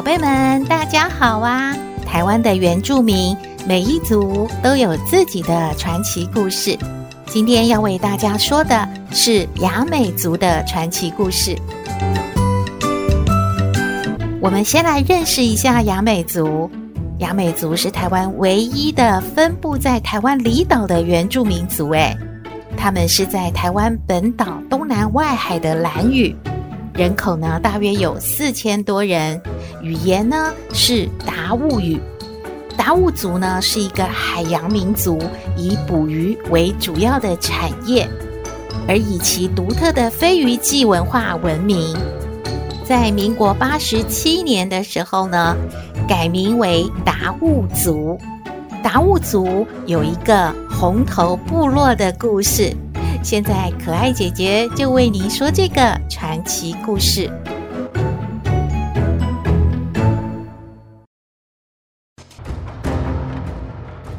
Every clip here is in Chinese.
宝贝们，大家好啊！台湾的原住民每一族都有自己的传奇故事。今天要为大家说的是雅美族的传奇故事。我们先来认识一下雅美族。雅美族是台湾唯一的分布在台湾离岛的原住民族。诶，他们是在台湾本岛东南外海的兰屿。人口呢，大约有四千多人，语言呢是达悟语。达悟族呢是一个海洋民族，以捕鱼为主要的产业，而以其独特的飞鱼祭文化闻名。在民国八十七年的时候呢，改名为达悟族。达悟族有一个红头部落的故事。现在，可爱姐姐就为您说这个传奇故事。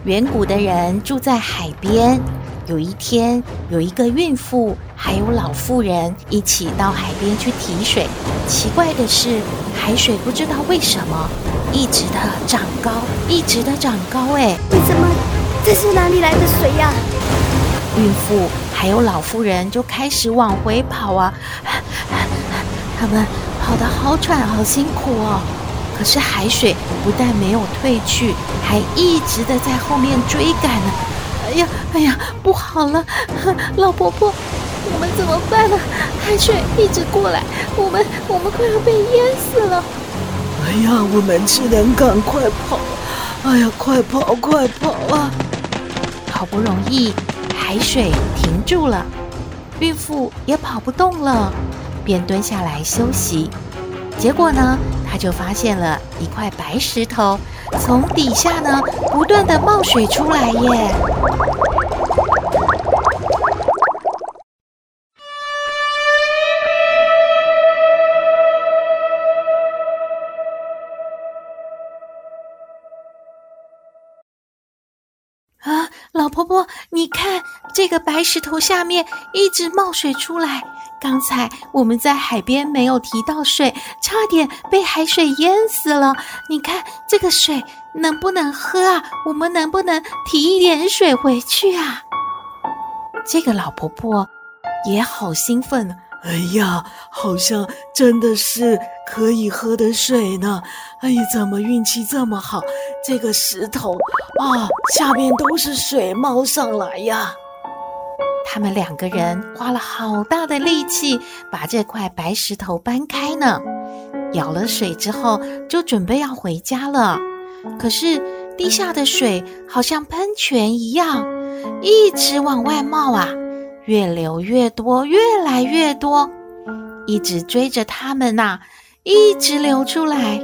远古的人住在海边。有一天，有一个孕妇还有老妇人一起到海边去提水。奇怪的是，海水不知道为什么一直的长高，一直的长高。哎，为什么？这是哪里来的水呀？孕妇还有老妇人就开始往回跑啊，他们跑得好喘，好辛苦哦。可是海水不但没有退去，还一直的在后面追赶呢。哎呀，哎呀，不好了，老婆婆，我们怎么办呢？海水一直过来，我们我们快要被淹死了。哎呀，我们只能赶快跑！哎呀，快跑，快跑啊！好不容易。海水停住了，孕妇也跑不动了，便蹲下来休息。结果呢，她就发现了一块白石头，从底下呢不断的冒水出来耶。老婆婆，你看这个白石头下面一直冒水出来。刚才我们在海边没有提到水，差点被海水淹死了。你看这个水能不能喝啊？我们能不能提一点水回去啊？这个老婆婆也好兴奋。哎呀，好像真的是可以喝的水呢！哎呀，怎么运气这么好？这个石头啊，下面都是水冒上来呀！他们两个人花了好大的力气把这块白石头搬开呢。舀了水之后，就准备要回家了。可是地下的水好像喷泉一样，一直往外冒啊！越流越多，越来越多，一直追着他们呐、一直流出来。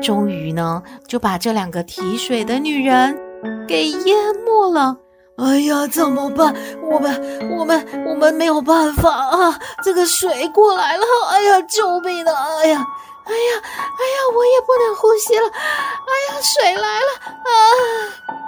终于呢，就把这两个提水的女人给淹没了。哎呀，怎么办？我们、我们、我们没有办法啊！这个水过来了，哎呀，救命啊！哎呀，哎呀，哎呀，我也不能呼吸了！哎呀，水来了啊！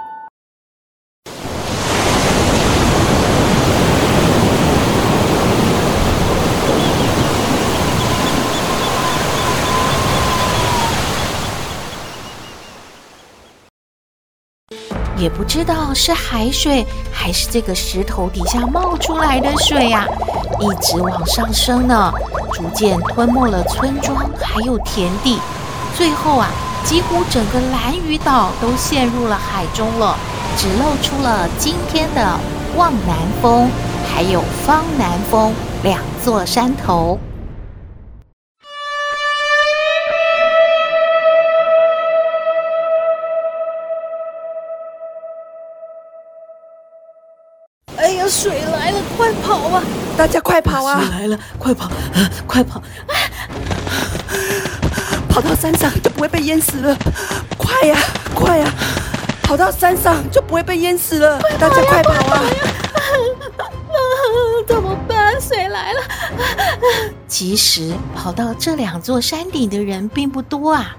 也不知道是海水还是这个石头底下冒出来的水呀、啊，一直往上升呢，逐渐吞没了村庄还有田地，最后啊，几乎整个蓝屿岛都陷入了海中了，只露出了今天的望南峰还有方南峰两座山头。大家快跑啊！水来了，快跑，快跑！啊跑到山上就不会被淹死了。快呀，快呀！跑到山上就不会被淹死了。大家快跑啊！怎么办？水来了。其实跑到这两座山顶的人并不多啊，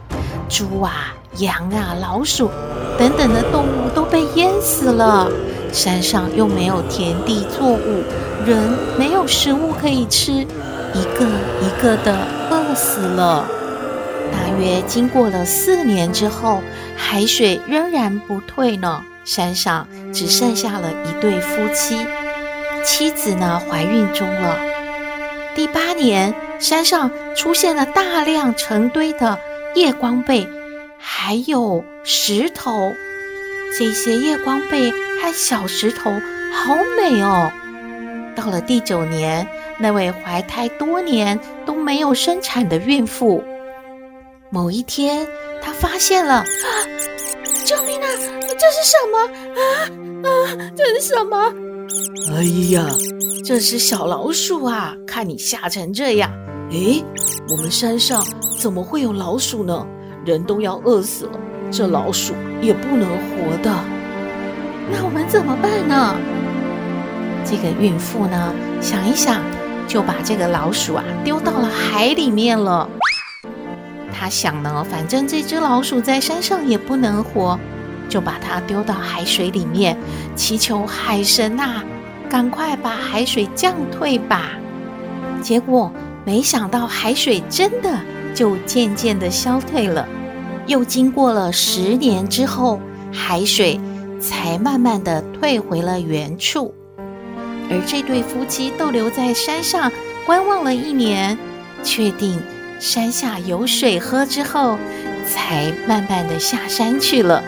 猪啊、羊啊、老鼠等等的动物都被淹死了。山上又没有田地作物，人没有食物可以吃，一个一个的饿死了。大约经过了四年之后，海水仍然不退呢。山上只剩下了一对夫妻，妻子呢怀孕中了。第八年，山上出现了大量成堆的夜光贝，还有石头。这些夜光贝和小石头好美哦。到了第九年，那位怀胎多年都没有生产的孕妇，某一天，她发现了，啊，救命啊！这是什么？啊啊！这是什么？哎呀，这是小老鼠啊！看你吓成这样，诶，我们山上怎么会有老鼠呢？人都要饿死了。这老鼠也不能活的，那我们怎么办呢？这个孕妇呢，想一想，就把这个老鼠啊丢到了海里面了。她想呢，反正这只老鼠在山上也不能活，就把它丢到海水里面，祈求海神呐，赶快把海水降退吧。结果没想到海水真的就渐渐的消退了。又经过了十年之后，海水才慢慢的退回了原处。而这对夫妻逗留在山上观望了一年，确定山下有水喝之后，才慢慢的下山去了。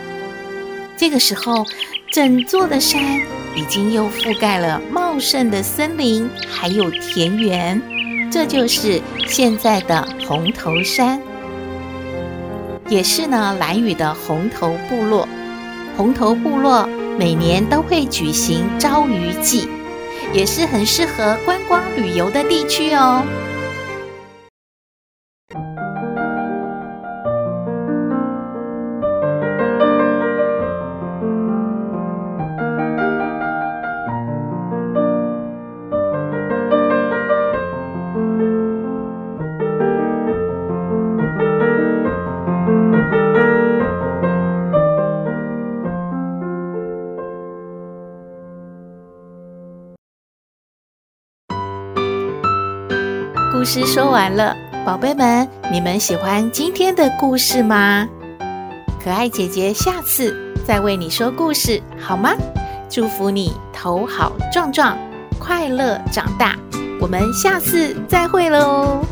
这个时候，整座的山已经又覆盖了茂盛的森林，还有田园，这就是现在的红头山。也是呢，兰屿的红头部落，红头部落每年都会举行朝鱼祭，也是很适合观光旅游的地区哦。故事说完了，宝贝们，你们喜欢今天的故事吗？可爱姐姐下次再为你说故事，好吗？祝福你头好壮壮，快乐长大。我们下次再会喽。